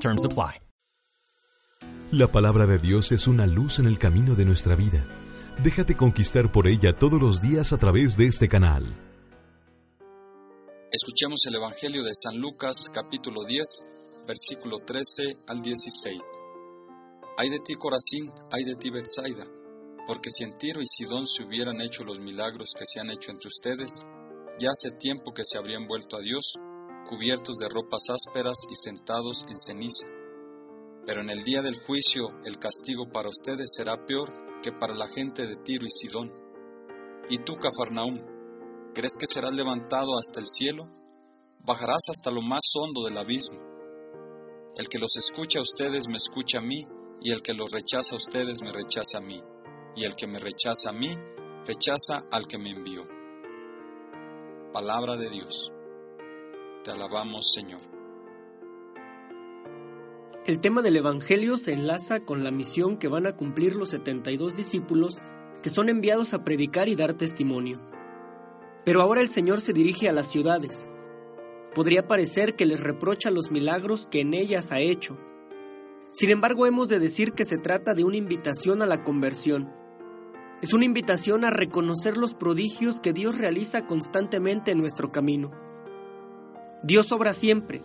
Terms apply. La palabra de Dios es una luz en el camino de nuestra vida. Déjate conquistar por ella todos los días a través de este canal. Escuchemos el Evangelio de San Lucas capítulo 10 versículo 13 al 16. Ay de ti Corazín, ay de ti Bethsaida, porque si en Tiro y Sidón se hubieran hecho los milagros que se han hecho entre ustedes, ya hace tiempo que se habrían vuelto a Dios, cubiertos de ropas ásperas y sentados en ceniza. Pero en el día del juicio el castigo para ustedes será peor que para la gente de Tiro y Sidón. ¿Y tú, Cafarnaúm, crees que serás levantado hasta el cielo? Bajarás hasta lo más hondo del abismo. El que los escucha a ustedes me escucha a mí, y el que los rechaza a ustedes me rechaza a mí, y el que me rechaza a mí, rechaza al que me envió. Palabra de Dios. Te alabamos, Señor. El tema del Evangelio se enlaza con la misión que van a cumplir los 72 discípulos que son enviados a predicar y dar testimonio. Pero ahora el Señor se dirige a las ciudades. Podría parecer que les reprocha los milagros que en ellas ha hecho. Sin embargo, hemos de decir que se trata de una invitación a la conversión. Es una invitación a reconocer los prodigios que Dios realiza constantemente en nuestro camino. Dios obra siempre,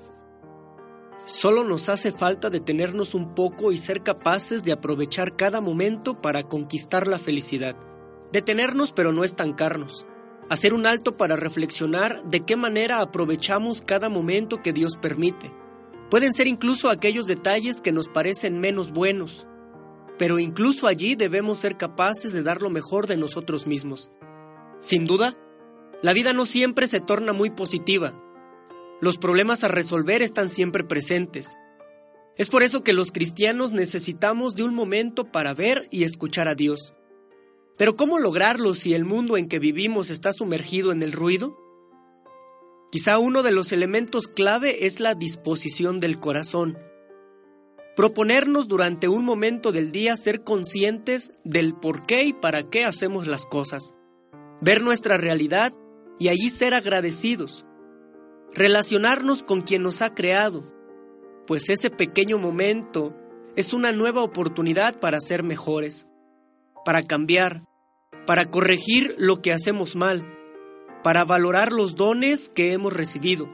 Solo nos hace falta detenernos un poco y ser capaces de aprovechar cada momento para conquistar la felicidad. Detenernos pero no estancarnos. Hacer un alto para reflexionar de qué manera aprovechamos cada momento que Dios permite. Pueden ser incluso aquellos detalles que nos parecen menos buenos, pero incluso allí debemos ser capaces de dar lo mejor de nosotros mismos. Sin duda, la vida no siempre se torna muy positiva, los problemas a resolver están siempre presentes. Es por eso que los cristianos necesitamos de un momento para ver y escuchar a Dios. Pero ¿cómo lograrlo si el mundo en que vivimos está sumergido en el ruido? Quizá uno de los elementos clave es la disposición del corazón. Proponernos durante un momento del día ser conscientes del por qué y para qué hacemos las cosas. Ver nuestra realidad y allí ser agradecidos relacionarnos con quien nos ha creado, pues ese pequeño momento es una nueva oportunidad para ser mejores, para cambiar, para corregir lo que hacemos mal, para valorar los dones que hemos recibido,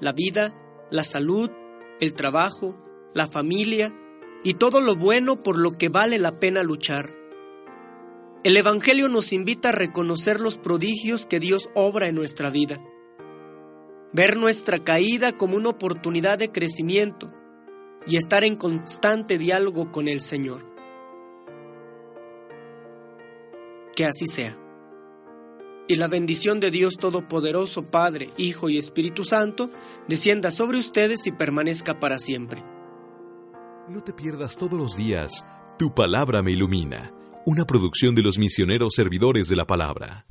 la vida, la salud, el trabajo, la familia y todo lo bueno por lo que vale la pena luchar. El Evangelio nos invita a reconocer los prodigios que Dios obra en nuestra vida ver nuestra caída como una oportunidad de crecimiento y estar en constante diálogo con el Señor. Que así sea. Y la bendición de Dios Todopoderoso, Padre, Hijo y Espíritu Santo, descienda sobre ustedes y permanezca para siempre. No te pierdas todos los días Tu palabra me ilumina, una producción de los misioneros servidores de la palabra.